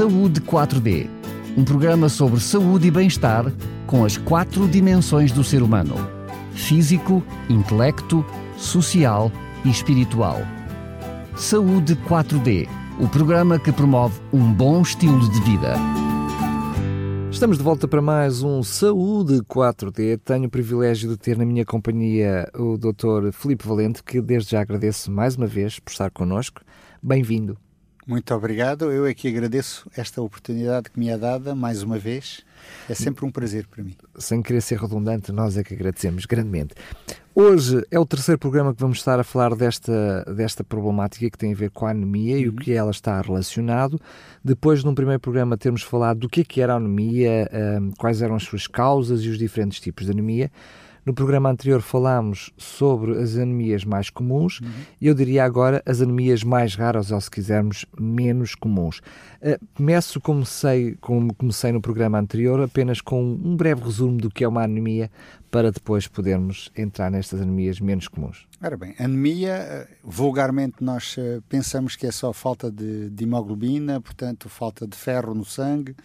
Saúde 4D, um programa sobre saúde e bem-estar com as quatro dimensões do ser humano: físico, intelecto, social e espiritual. Saúde 4D, o programa que promove um bom estilo de vida. Estamos de volta para mais um Saúde 4D. Tenho o privilégio de ter na minha companhia o Dr. Filipe Valente, que desde já agradeço mais uma vez por estar connosco. Bem-vindo. Muito obrigado. Eu é que agradeço esta oportunidade que me é dada mais uma vez. É sempre um prazer para mim. Sem querer ser redundante, nós é que agradecemos grandemente. Hoje é o terceiro programa que vamos estar a falar desta, desta problemática que tem a ver com a anemia uhum. e o uhum. que ela está relacionado. Depois, num primeiro programa, termos falado do que é que era a anemia, um, quais eram as suas causas e os diferentes tipos de anemia. No programa anterior falámos sobre as anemias mais comuns uhum. e eu diria agora as anemias mais raras, ou se quisermos, menos comuns. Uh, começo, como, sei, como comecei no programa anterior, apenas com um breve resumo do que é uma anemia para depois podermos entrar nestas anemias menos comuns. Ora bem, anemia, eh, vulgarmente nós eh, pensamos que é só falta de, de hemoglobina, portanto, falta de ferro no sangue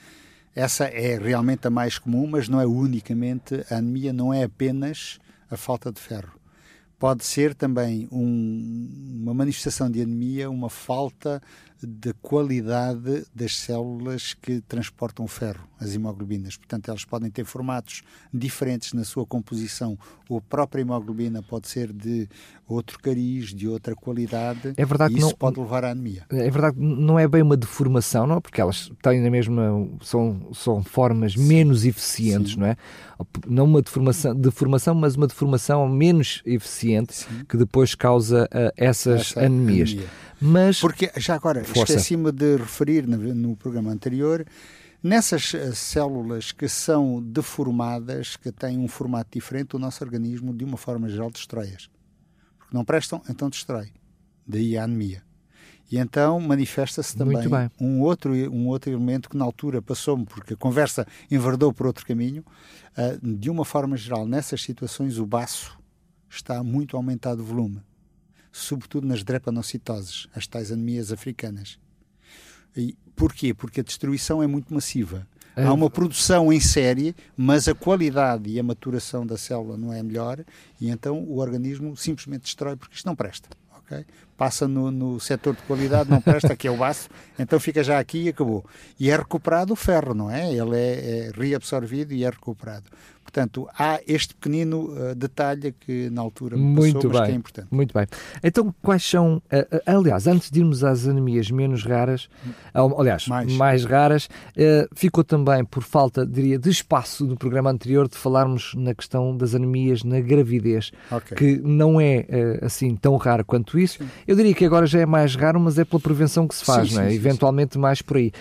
essa é realmente a mais comum, mas não é unicamente. A anemia não é apenas a falta de ferro. Pode ser também um, uma manifestação de anemia, uma falta da qualidade das células que transportam o ferro, as hemoglobinas. Portanto, elas podem ter formatos diferentes na sua composição. Ou a própria hemoglobina pode ser de outro cariz, de outra qualidade. É verdade e isso não, pode levar à anemia. É verdade, não é bem uma deformação, não? É? Porque elas têm na mesma são são formas Sim. menos eficientes, Sim. não é? Não uma deformação, deformação, mas uma deformação menos eficiente Sim. que depois causa uh, essas Essa anemias. Anemia. Mas porque já agora esqueci-me de referir no, no programa anterior Nessas eh, células que são deformadas, que têm um formato diferente, o nosso organismo, de uma forma geral, destrói-as. Porque não prestam, então destrói. Daí a anemia. E então manifesta-se também um outro, um outro elemento que na altura passou-me, porque a conversa enverdou por outro caminho. Uh, de uma forma geral, nessas situações, o baço está muito aumentado de volume sobretudo nas drepanocitoses, as tais anemias africanas. E porquê? Porque a destruição é muito massiva. É. Há uma produção em série, mas a qualidade e a maturação da célula não é melhor e então o organismo simplesmente destrói porque isto não presta. Okay? Passa no, no setor de qualidade, não presta, que é o baço, então fica já aqui e acabou. E é recuperado o ferro, não é? Ele é, é reabsorvido e é recuperado. Portanto, há este pequenino uh, detalhe que na altura me muito passou, bem, que é importante. Muito bem. Então, quais são, uh, aliás, antes de irmos às anemias menos raras, aliás, mais, mais raras, ficou também por falta, diria, de espaço no programa anterior de falarmos na questão das anemias na gravidez, okay. que não é assim tão raro quanto isso. Sim. Eu diria que agora já é mais raro, mas é pela prevenção que se faz, sim, não é? Sim, Eventualmente mais por aí.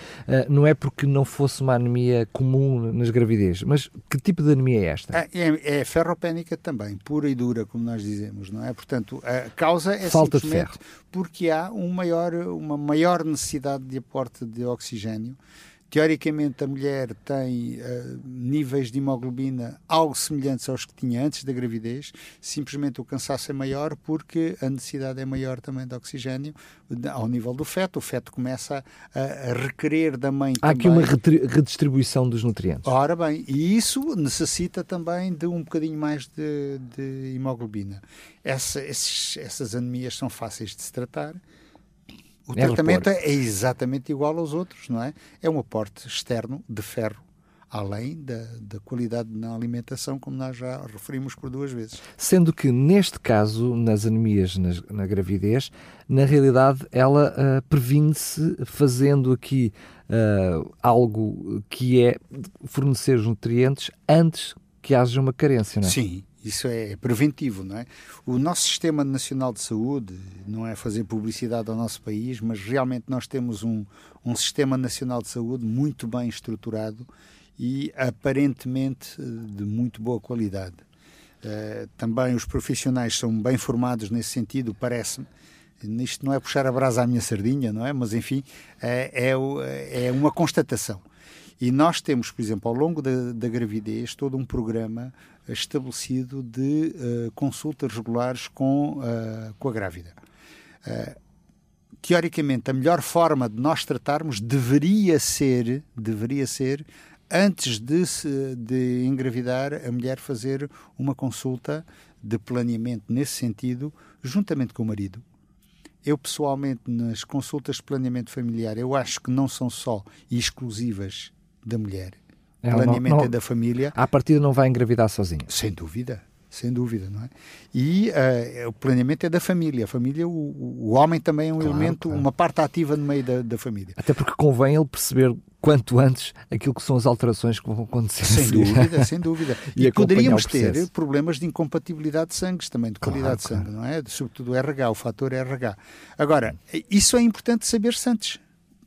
não é porque não fosse uma anemia comum nas gravidez, mas que tipo de anemia é esta? É, é, é ferropénica também, pura e dura, como nós dizemos, não é? Portanto, a causa é Falta de ferro. porque há um maior, uma maior necessidade de aporte de oxigênio Teoricamente, a mulher tem uh, níveis de hemoglobina algo semelhantes aos que tinha antes da gravidez, simplesmente o cansaço é maior porque a necessidade é maior também de oxigênio ao nível do feto. O feto começa a, a requerer da mãe Há também. aqui uma redistribuição dos nutrientes. Ora bem, e isso necessita também de um bocadinho mais de, de hemoglobina. Essa, esses, essas anemias são fáceis de se tratar o é tratamento é exatamente igual aos outros, não é? É um aporte externo de ferro, além da, da qualidade na alimentação, como nós já referimos por duas vezes. Sendo que, neste caso, nas anemias na, na gravidez, na realidade ela uh, previne-se fazendo aqui uh, algo que é fornecer os nutrientes antes que haja uma carência, não é? Sim, isso é preventivo, não é? O nosso Sistema Nacional de Saúde, não é fazer publicidade ao nosso país, mas realmente nós temos um, um Sistema Nacional de Saúde muito bem estruturado e aparentemente de muito boa qualidade. Uh, também os profissionais são bem formados nesse sentido, parece-me. Isto não é puxar a brasa à minha sardinha, não é? Mas, enfim, é, é, é uma constatação. E nós temos, por exemplo, ao longo da, da gravidez, todo um programa estabelecido de uh, consultas regulares com, uh, com a grávida. Uh, teoricamente, a melhor forma de nós tratarmos deveria ser, deveria ser, antes de, se, de engravidar, a mulher fazer uma consulta de planeamento nesse sentido, juntamente com o marido. Eu, pessoalmente, nas consultas de planeamento familiar, eu acho que não são só exclusivas da mulher. Ela planeamento não, não, é da família. À partida não vai engravidar sozinha. Sem dúvida sem dúvida, não é? E uh, o planeamento é da família. A família, o, o homem também é um claro, elemento, claro. uma parte ativa no meio da, da, família. Até porque convém ele perceber quanto antes aquilo que são as alterações que vão acontecer. Sem dúvida, sem dúvida. e, e poderíamos ter problemas de incompatibilidade de sangues também, de qualidade claro, de sangue, não é? Sobretudo o RH, o fator RH. Agora, isso é importante saber-se antes.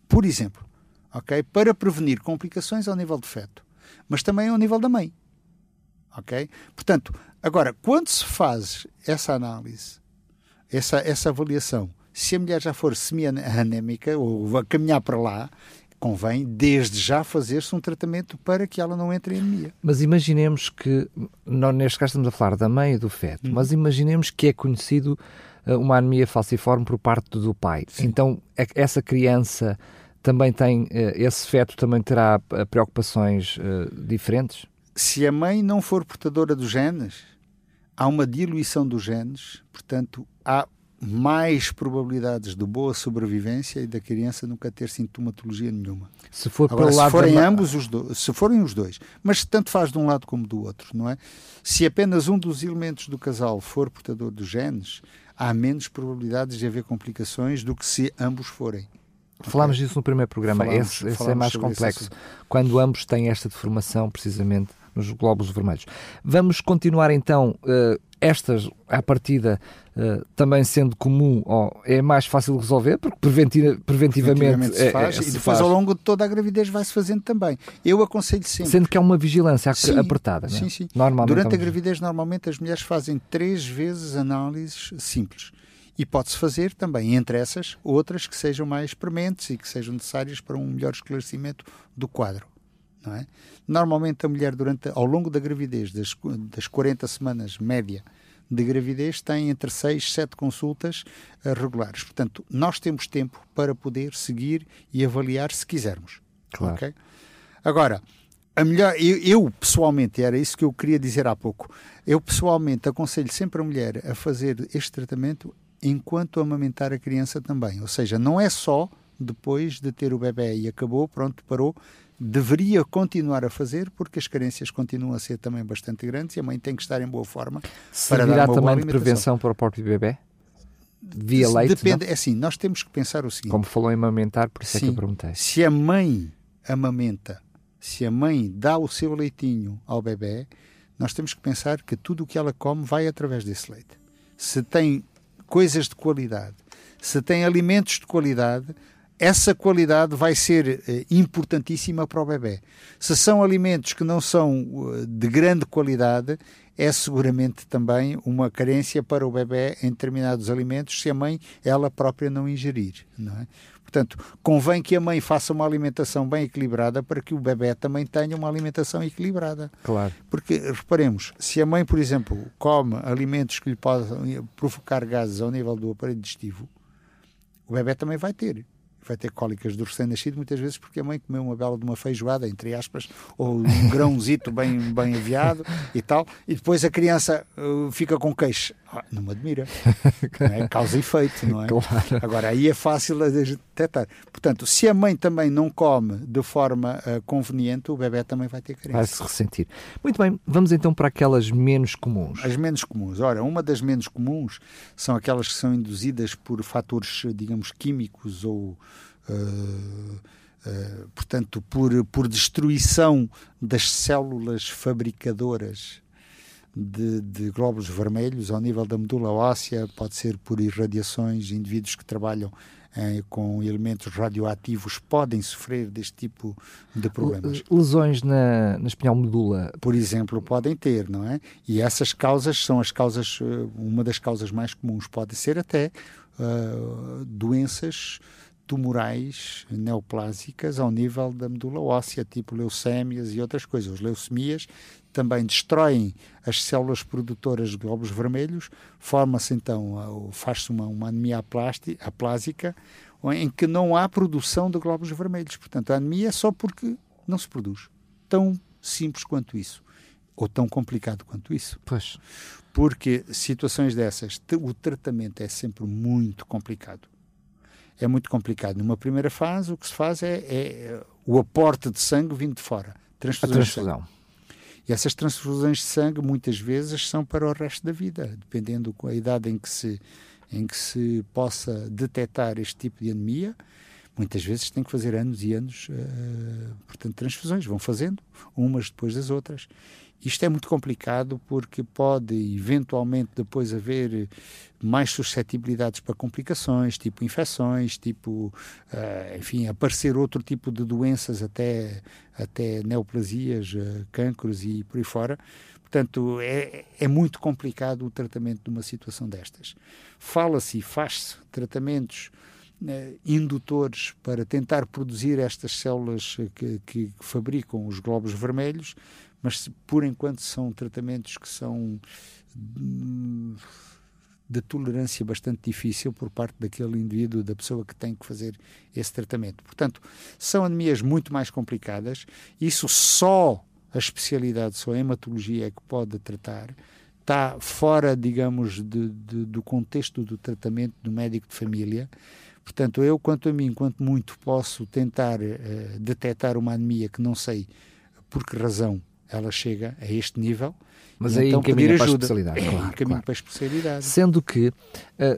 Por exemplo, ok? Para prevenir complicações ao nível do feto, mas também ao nível da mãe. Ok? Portanto, Agora, quando se faz essa análise, essa, essa avaliação, se a mulher já for semi-anémica ou caminhar para lá, convém desde já fazer-se um tratamento para que ela não entre em anemia. Mas imaginemos que, nós neste caso estamos a falar da mãe e do feto, hum. mas imaginemos que é conhecido uh, uma anemia falciforme por parte do pai. Sim. Então, é essa criança também tem, uh, esse feto também terá uh, preocupações diferentes? se a mãe não for portadora dos genes, há uma diluição dos genes, portanto, há mais probabilidades de boa sobrevivência e da criança nunca ter sintomatologia nenhuma. Se for Agora, se forem da... ambos os dois, se forem os dois, mas tanto faz de um lado como do outro, não é? Se apenas um dos elementos do casal for portador dos genes, há menos probabilidades de haver complicações do que se ambos forem. Falámos okay. disso no primeiro programa, falámos, esse, esse é mais complexo. Quando ambos têm esta deformação, precisamente nos glóbulos vermelhos. Vamos continuar então uh, estas, à partida, uh, também sendo comum, oh, é mais fácil de resolver, porque preventiva, preventivamente, preventivamente se faz, é, é, se e depois faz. ao longo de toda a gravidez vai-se fazendo também. Eu aconselho sempre. Sendo que é uma vigilância sim, apertada, sim, sim. Normalmente Durante a gravidez, normalmente as mulheres fazem três vezes análises simples. E pode-se fazer também, entre essas, outras que sejam mais prementes e que sejam necessárias para um melhor esclarecimento do quadro. Não é? Normalmente a mulher, durante, ao longo da gravidez, das, das 40 semanas média de gravidez, tem entre 6 e 7 consultas uh, regulares. Portanto, nós temos tempo para poder seguir e avaliar se quisermos. Claro. Okay? Agora, a melhor, eu, eu, pessoalmente, era isso que eu queria dizer há pouco, eu pessoalmente aconselho sempre a mulher a fazer este tratamento enquanto amamentar a criança também. Ou seja, não é só depois de ter o bebê e acabou, pronto, parou, deveria continuar a fazer porque as carências continuam a ser também bastante grandes e a mãe tem que estar em boa forma Servirá para dar uma também boa de prevenção para o próprio bebê? Via leite? Depende, não? é assim, nós temos que pensar o seguinte. Como falou em amamentar, por isso sim, é que eu perguntei. Se a mãe amamenta, se a mãe dá o seu leitinho ao bebê, nós temos que pensar que tudo o que ela come vai através desse leite. Se tem coisas de qualidade, se tem alimentos de qualidade, essa qualidade vai ser eh, importantíssima para o bebê. Se são alimentos que não são eh, de grande qualidade, é seguramente também uma carência para o bebê em determinados alimentos se a mãe ela própria não ingerir, não é? Portanto, convém que a mãe faça uma alimentação bem equilibrada para que o bebê também tenha uma alimentação equilibrada. Claro. Porque, reparemos, se a mãe, por exemplo, come alimentos que lhe podem provocar gases ao nível do aparelho digestivo, o bebê também vai ter vai ter cólicas do recém-nascido, muitas vezes porque a mãe comeu uma bela de uma feijoada, entre aspas, ou um grãozito bem, bem aviado e tal, e depois a criança uh, fica com queixo. Ah, não me admira. Não é? Causa e efeito, não é? Claro. Agora, aí é fácil de detectar. Portanto, se a mãe também não come de forma uh, conveniente, o bebê também vai ter carência. Vai se ressentir. Muito bem, vamos então para aquelas menos comuns. As menos comuns. Ora, uma das menos comuns são aquelas que são induzidas por fatores, digamos, químicos ou. Uh, portanto, por, por destruição das células fabricadoras de, de, glóbulos vermelhos ao nível da medula óssea, pode ser por irradiações, indivíduos que trabalham eh, com elementos radioativos podem sofrer deste tipo de problemas. Lesões na, na espinhal medula? Por exemplo, podem ter, não é? E essas causas são as causas, eh, uma das causas mais comuns, pode ser até uh, doenças tumorais neoplásicas ao nível da medula óssea, tipo leucémias e outras coisas. As leucemias também destroem as células produtoras de glóbulos vermelhos, forma-se então, faz-se uma, uma anemia aplásica, em que não há produção de glóbulos vermelhos. Portanto, a anemia é só porque não se produz. Tão simples quanto isso. Ou tão complicado quanto isso. Pois. Porque situações dessas, o tratamento é sempre muito complicado é muito complicado. Numa primeira fase, o que se faz é, é o aporte de sangue vindo de fora. Transfusão. A transfusão. E essas transfusões de sangue, muitas vezes, são para o resto da vida, dependendo da idade em que se, em que se possa detectar este tipo de anemia. Muitas vezes tem que fazer anos e anos, uh, portanto, transfusões. Vão fazendo, umas depois das outras. Isto é muito complicado porque pode eventualmente depois haver mais suscetibilidades para complicações, tipo infecções, tipo, uh, enfim, aparecer outro tipo de doenças, até, até neoplasias, uh, e por aí fora. Portanto, é, é muito complicado o tratamento de uma situação destas. Fala-se e faz-se tratamentos indutores para tentar produzir estas células que, que fabricam os glóbulos vermelhos, mas por enquanto são tratamentos que são hum, de tolerância bastante difícil por parte daquele indivíduo, da pessoa que tem que fazer esse tratamento. Portanto, são anemias muito mais complicadas. Isso só a especialidade, só a hematologia é que pode tratar. Está fora, digamos, de, de, do contexto do tratamento do médico de família. Portanto, eu, quanto a mim, quanto muito posso tentar uh, detectar uma anemia que não sei por que razão ela chega a este nível. Mas aí então encaminha para a especialidade. É, claro, claro. para a especialidade. Sendo que, uh,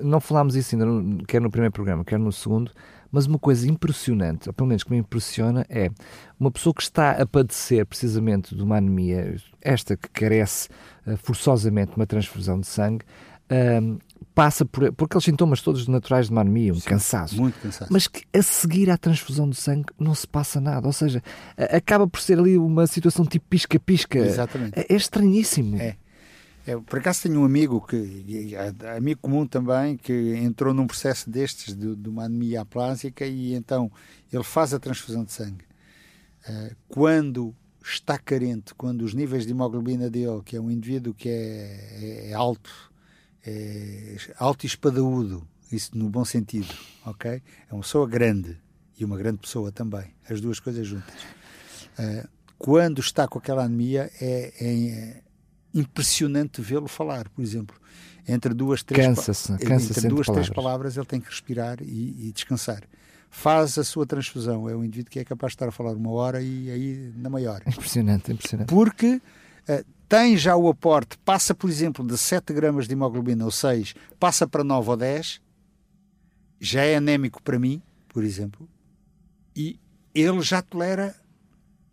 não falámos isso ainda, quer no primeiro programa, quer no segundo, mas uma coisa impressionante, ou pelo menos que me impressiona, é uma pessoa que está a padecer precisamente de uma anemia, esta que carece uh, forçosamente de uma transfusão de sangue, uh, passa por, por aqueles sintomas todos naturais de uma anemia, um Sim, cansaço. Muito cansaço. Mas que a seguir à transfusão de sangue não se passa nada. Ou seja, acaba por ser ali uma situação tipo pisca-pisca. Exatamente. É, é estranhíssimo. É. É, por acaso tenho um amigo, que, amigo comum também, que entrou num processo destes, de, de uma anemia aplásica, e então ele faz a transfusão de sangue. Uh, quando está carente, quando os níveis de hemoglobina dele, que é um indivíduo que é, é alto, é alto e espadaúdo, isso no bom sentido, ok? É uma pessoa grande e uma grande pessoa também, as duas coisas juntas. Uh, quando está com aquela anemia, é, é impressionante vê-lo falar, por exemplo. Entre duas, três, cansa cansa entre duas palavras. três palavras ele tem que respirar e, e, descansar. Faz a sua transfusão. É um indivíduo que é capaz de estar a falar uma hora e aí na maior. Impressionante, impressionante. Porque uh, tem já o aporte, passa, por exemplo, de 7 gramas de hemoglobina ou 6, passa para 9 ou 10, já é anémico para mim, por exemplo, e ele já tolera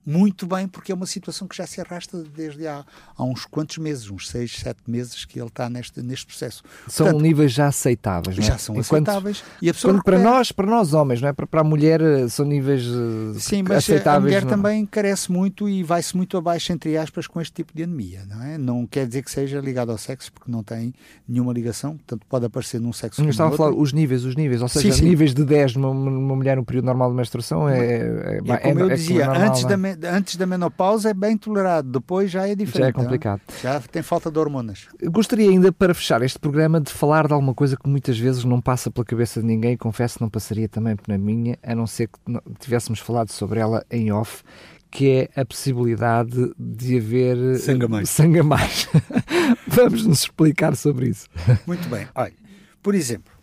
muito bem, porque é uma situação que já se arrasta desde há, há uns quantos meses, uns seis, sete meses que ele está neste, neste processo. São Portanto, níveis já aceitáveis, não é? Já são Enquanto, aceitáveis. E a pessoa quando para nós, para nós homens, não é? Para, para a mulher eh, são níveis eh, Sim, mas aceitáveis. a mulher não? também carece muito e vai-se muito abaixo, entre aspas, com este tipo de anemia, não é? Não quer dizer que seja ligado ao sexo, porque não tem nenhuma ligação, portanto pode aparecer num sexo Mas estava a falar os níveis, os níveis, ou seja, sim, sim. níveis de 10 numa, numa mulher no período normal de menstruação é, é, é, como é, eu dizia, é normal, antes, da, antes da menopausa pausa é bem tolerado, depois já é diferente. Já é complicado. Não? Já tem falta de hormonas. Gostaria ainda, para fechar este programa, de falar de alguma coisa que muitas vezes não passa pela cabeça de ninguém, confesso que não passaria também na minha, a não ser que tivéssemos falado sobre ela em off, que é a possibilidade de haver sangue a mais. Sangue a mais. Vamos nos explicar sobre isso. Muito bem. Olha, por exemplo,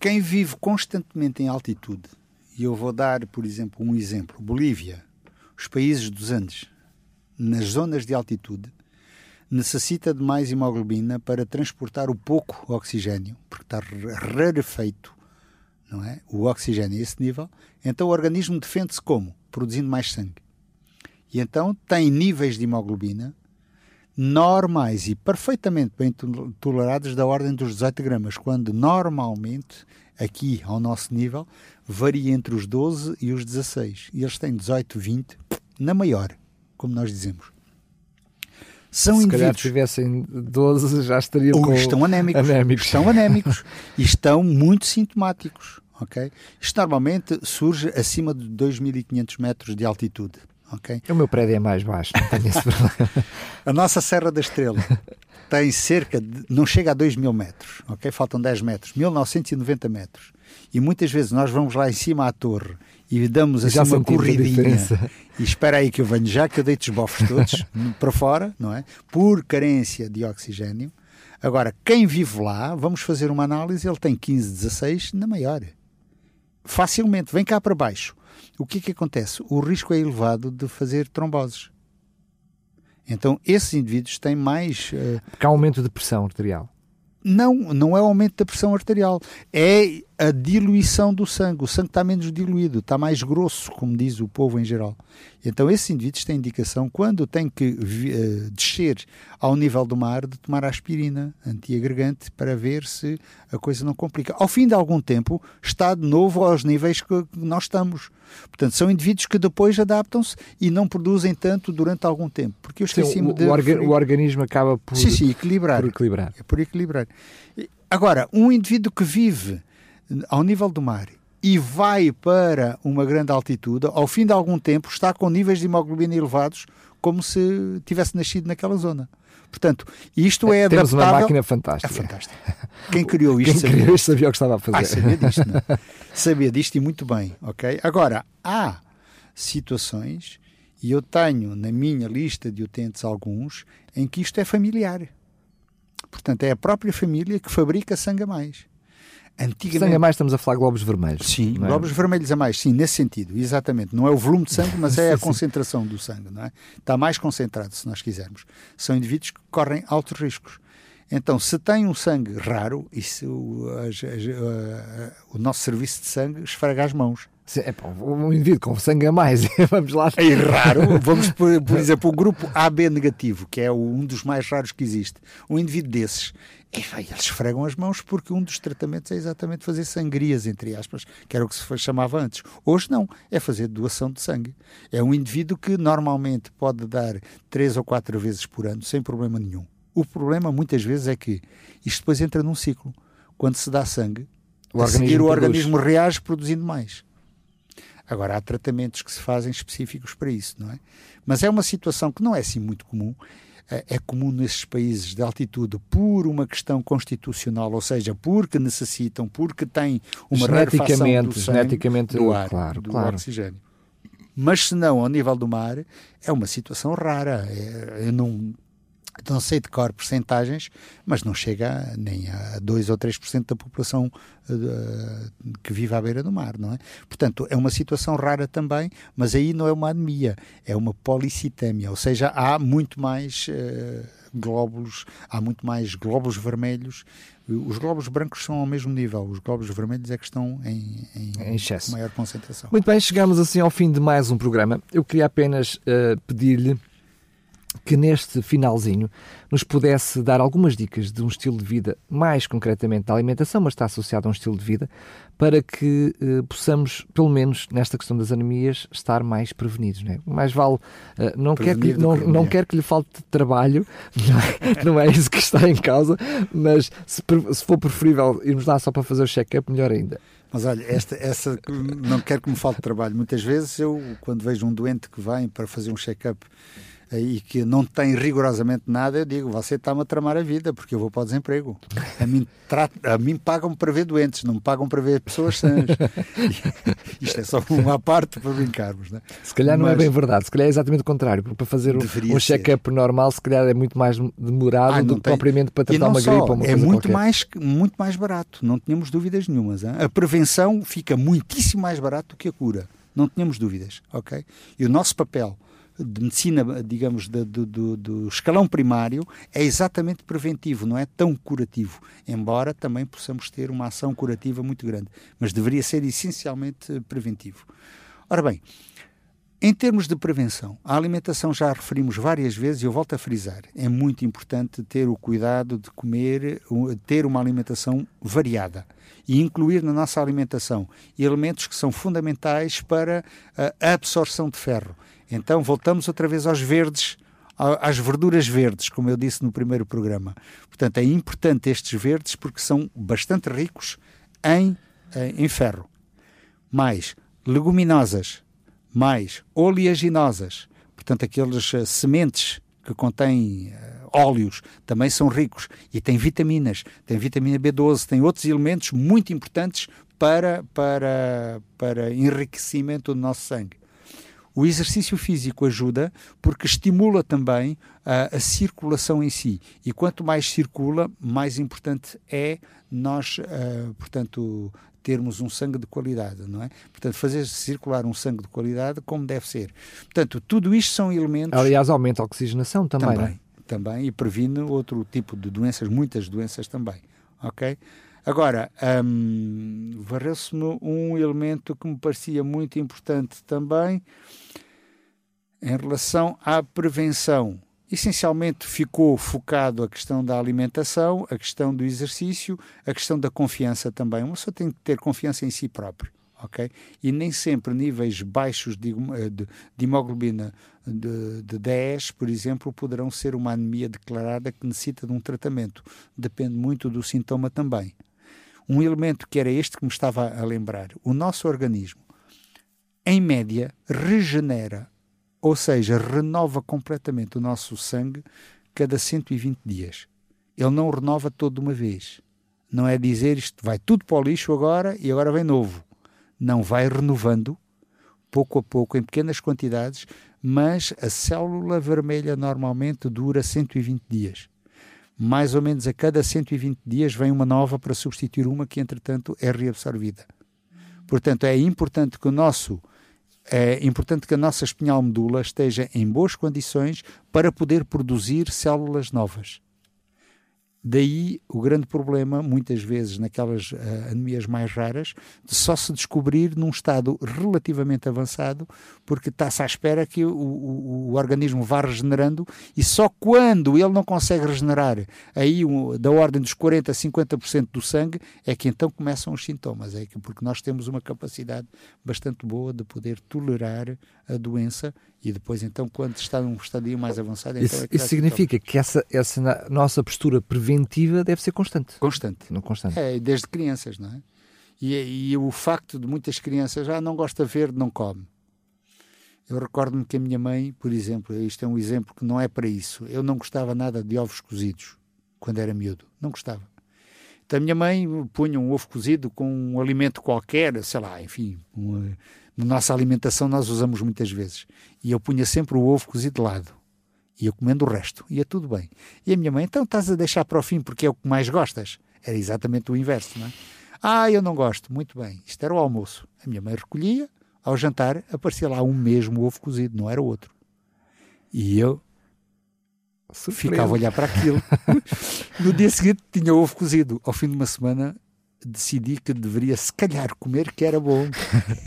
quem vive constantemente em altitude, e eu vou dar, por exemplo, um exemplo, Bolívia, os países dos Andes, nas zonas de altitude, necessita de mais hemoglobina para transportar o pouco oxigênio, porque está rarefeito não é? o oxigênio a esse nível, então o organismo defende-se como? Produzindo mais sangue. E então tem níveis de hemoglobina normais e perfeitamente bem tolerados da ordem dos 18 gramas, quando normalmente, aqui ao nosso nível, varia entre os 12 e os 16. E eles têm 18, 20, na maior como nós dizemos. São Se indivíduos. Se tivessem 12, já estariam ou com estão anémicos, anémicos. Estão anémicos e estão muito sintomáticos. ok? Isto normalmente surge acima de 2.500 metros de altitude, ok? O meu prédio é mais baixo, não tenho esse problema. a nossa Serra da Estrela tem cerca de, não chega a 2 mil metros, ok? Faltam 10 metros, 1990 metros. E muitas vezes nós vamos lá em cima à torre e damos assim uma corridinha e espera aí que eu venho já que eu deito os bofos todos para fora, não é? Por carência de oxigênio. Agora, quem vive lá, vamos fazer uma análise, ele tem 15, 16 na maior. Facilmente, vem cá para baixo. O que é que acontece? O risco é elevado de fazer tromboses. Então, esses indivíduos têm mais. Uh... Porque há aumento de pressão arterial. Não, não é aumento da pressão arterial, é a diluição do sangue. O sangue está menos diluído, está mais grosso, como diz o povo em geral. Então, esses indivíduos têm indicação, quando têm que uh, descer ao nível do mar, de tomar aspirina antiagregante para ver se a coisa não complica. Ao fim de algum tempo, está de novo aos níveis que nós estamos. Portanto, são indivíduos que depois adaptam-se e não produzem tanto durante algum tempo. Porque o, de. O, orga o, organismo acaba por, sim, sim, equilibrar. por equilibrar. É por equilibrar. Agora, um indivíduo que vive ao nível do mar e vai para uma grande altitude, ao fim de algum tempo está com níveis de hemoglobina elevados, como se tivesse nascido naquela zona. Portanto, isto é Temos adaptável... uma máquina fantástica. É fantástica. Quem criou isto, Quem sabia... criou isto sabia o que estava a fazer. Ah, sabia disto, não? É? sabia disto e muito bem, ok? Agora, há situações, e eu tenho na minha lista de utentes alguns, em que isto é familiar. Portanto, é a própria família que fabrica sangue a mais. Antigamente... Sangue a mais, estamos a falar globos vermelhos. Sim, é? globos vermelhos a mais, sim, nesse sentido, exatamente. Não é o volume de sangue, mas é a concentração do sangue, não é? Está mais concentrado, se nós quisermos. São indivíduos que correm altos riscos. Então, se tem um sangue raro, isso, o, a, o nosso serviço de sangue esfrega as mãos. É, pá, um indivíduo com sangue a mais, vamos lá. É raro. Vamos, por, por exemplo, o grupo AB negativo, que é um dos mais raros que existe. Um indivíduo desses, eles esfregam as mãos porque um dos tratamentos é exatamente fazer sangrias, entre aspas, que era o que se chamava antes. Hoje não, é fazer doação de sangue. É um indivíduo que normalmente pode dar três ou quatro vezes por ano, sem problema nenhum. O problema, muitas vezes, é que isto depois entra num ciclo. Quando se dá sangue, o a seguir o organismo reage produzindo mais. Agora, há tratamentos que se fazem específicos para isso, não é? Mas é uma situação que não é assim muito comum. É, é comum nesses países de altitude por uma questão constitucional, ou seja, porque necessitam, porque têm uma rarefação do, sangue, geneticamente, do ar, claro, do claro. oxigênio. Mas se não, ao nível do mar, é uma situação rara. É, eu não, não sei de cor percentagens, mas não chega nem a 2 ou 3% da população uh, que vive à beira do mar, não é? Portanto, é uma situação rara também, mas aí não é uma anemia, é uma policitemia, ou seja, há muito mais uh, glóbulos, há muito mais glóbulos vermelhos. Os glóbulos brancos são ao mesmo nível, os glóbulos vermelhos é que estão em, em, em excesso. maior concentração. Muito bem, chegamos assim ao fim de mais um programa. Eu queria apenas uh, pedir-lhe que neste finalzinho nos pudesse dar algumas dicas de um estilo de vida, mais concretamente da alimentação, mas está associado a um estilo de vida, para que eh, possamos, pelo menos nesta questão das anemias, estar mais prevenidos. Não é? Mais vale, eh, não, quer que, não, não quer que lhe falte trabalho, não é, não é isso que está em causa, mas se, se for preferível irmos lá só para fazer o check-up, melhor ainda. Mas olha, esta, essa não quero que me falte trabalho. Muitas vezes eu, quando vejo um doente que vem para fazer um check-up e que não tem rigorosamente nada, eu digo, você está-me a tramar a vida, porque eu vou para o desemprego. A mim, a mim pagam para ver doentes, não me pagam para ver pessoas sãs. Isto é só uma parte para brincarmos. Né? Se calhar não é bem verdade, se calhar é exatamente o contrário, porque para fazer um, um check-up normal, se calhar é muito mais demorado ah, do que propriamente para tratar uma só, gripe ou uma É muito mais, muito mais barato, não tínhamos dúvidas nenhumas. Hein? A prevenção fica muitíssimo mais barato do que a cura, não tínhamos dúvidas, ok? E o nosso papel de medicina, digamos, de, do, do escalão primário é exatamente preventivo, não é tão curativo, embora também possamos ter uma ação curativa muito grande, mas deveria ser essencialmente preventivo. Ora bem, em termos de prevenção, a alimentação já a referimos várias vezes e eu volto a frisar. É muito importante ter o cuidado de comer, ter uma alimentação variada e incluir na nossa alimentação elementos que são fundamentais para a absorção de ferro. Então voltamos outra vez aos verdes, às verduras verdes, como eu disse no primeiro programa. Portanto, é importante estes verdes porque são bastante ricos em, em ferro. mais leguminosas, mais oleaginosas, portanto, aquelas uh, sementes que contêm uh, óleos também são ricos e têm vitaminas, tem vitamina B12, tem outros elementos muito importantes para, para, para enriquecimento do nosso sangue. O exercício físico ajuda porque estimula também a, a, circulação em si. E quanto mais circula, mais importante é nós, uh, portanto, termos um sangue de qualidade, não é? Portanto, fazer circular um sangue de qualidade como deve ser. Portanto, tudo isto são elementos. Aliás, aumenta a oxigenação também. Também, é? também e previne outro tipo de doenças, muitas doenças também. Ok? Agora, um, varreu-se-me um elemento que me parecia muito importante também em relação à prevenção. Essencialmente ficou focado a questão da alimentação, a questão do exercício, a questão da confiança também. Uma pessoa tem que ter confiança em si próprio. Okay? E nem sempre níveis baixos de, de, de hemoglobina de, de 10, por exemplo, poderão ser uma anemia declarada que necessita de um tratamento. Depende muito do sintoma também. Um elemento que era este que me estava a lembrar: o nosso organismo, em média, regenera, ou seja, renova completamente o nosso sangue cada 120 dias. Ele não renova todo de uma vez. Não é dizer isto vai tudo para o lixo agora e agora vem novo. Não vai renovando pouco a pouco, em pequenas quantidades, mas a célula vermelha normalmente dura 120 dias mais ou menos a cada 120 dias vem uma nova para substituir uma que, entretanto, é reabsorvida. Portanto, é importante que o nosso é importante que a nossa espinhal medula esteja em boas condições para poder produzir células novas. Daí o grande problema, muitas vezes, naquelas uh, anemias mais raras, de só se descobrir num estado relativamente avançado, porque está-se à espera que o, o, o, organismo vá regenerando e só quando ele não consegue regenerar, aí um, da ordem dos 40% a 50% do sangue, é que então começam os sintomas. É que, porque nós temos uma capacidade bastante boa de poder tolerar a doença e depois, então, quando está num estadio mais avançado... Então isso, é isso significa que essa, essa nossa postura preventiva deve ser constante. Constante. Não constante. É, desde crianças, não é? E, e o facto de muitas crianças, ah, não gosta verde, não come. Eu recordo-me que a minha mãe, por exemplo, isto é um exemplo que não é para isso, eu não gostava nada de ovos cozidos quando era miúdo. Não gostava. Então a minha mãe punha um ovo cozido com um alimento qualquer, sei lá, enfim, uma, na nossa alimentação nós usamos muitas vezes. E eu punha sempre o ovo cozido de lado. E eu comendo o resto. Ia tudo bem. E a minha mãe, então estás a deixar para o fim porque é o que mais gostas? Era exatamente o inverso, não é? Ah, eu não gosto. Muito bem. Isto era o almoço. A minha mãe recolhia. Ao jantar aparecia lá um mesmo ovo cozido, não era outro. E eu ficava a olhar para aquilo. no dia seguinte tinha ovo cozido. Ao fim de uma semana decidi que deveria se calhar comer que era bom.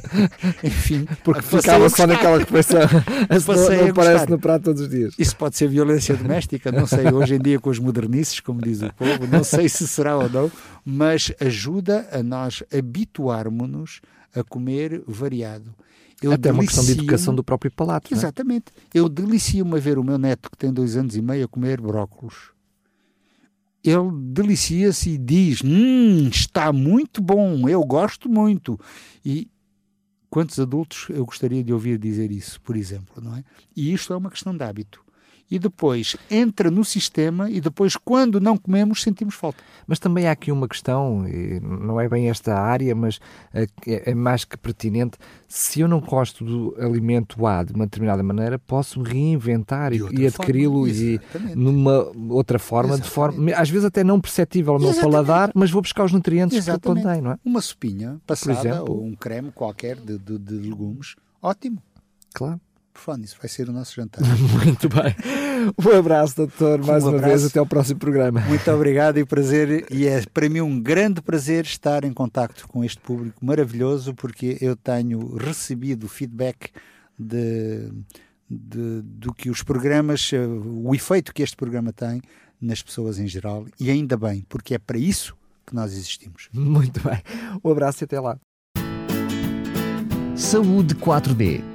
Enfim, porque ficava só naquela refeição. não, não aparece no prato todos os dias. Isso pode ser violência doméstica, não sei, hoje em dia com os modernices, como diz o povo, não sei se será ou não, mas ajuda a nós habituarmos-nos a comer variado. Eu Até uma questão de educação do próprio palato. É? Exatamente. É? Eu delicio-me a ver o meu neto, que tem dois anos e meio, a comer brócolos ele delicia-se e diz: Hum, está muito bom, eu gosto muito. E quantos adultos eu gostaria de ouvir dizer isso, por exemplo, não é? E isto é uma questão de hábito e depois entra no sistema e depois, quando não comemos, sentimos falta. Mas também há aqui uma questão, não é bem esta área, mas é, é mais que pertinente. Se eu não gosto do alimento A de uma determinada maneira, posso reinventar e, e adquiri-lo e numa outra forma, de forma, às vezes até não perceptível ao meu paladar, mas vou buscar os nutrientes Exatamente. que contém, não é? Uma sopinha passada ou um creme qualquer de, de, de legumes, ótimo. Claro. Por falar nisso, vai ser o nosso jantar. Muito bem. Um abraço, doutor, mais um uma abraço. vez. Até ao próximo programa. Muito obrigado e prazer. E é para mim um grande prazer estar em contacto com este público maravilhoso, porque eu tenho recebido feedback de, de, do que os programas, o efeito que este programa tem nas pessoas em geral. E ainda bem, porque é para isso que nós existimos. Muito bem. Um abraço e até lá. Saúde 4D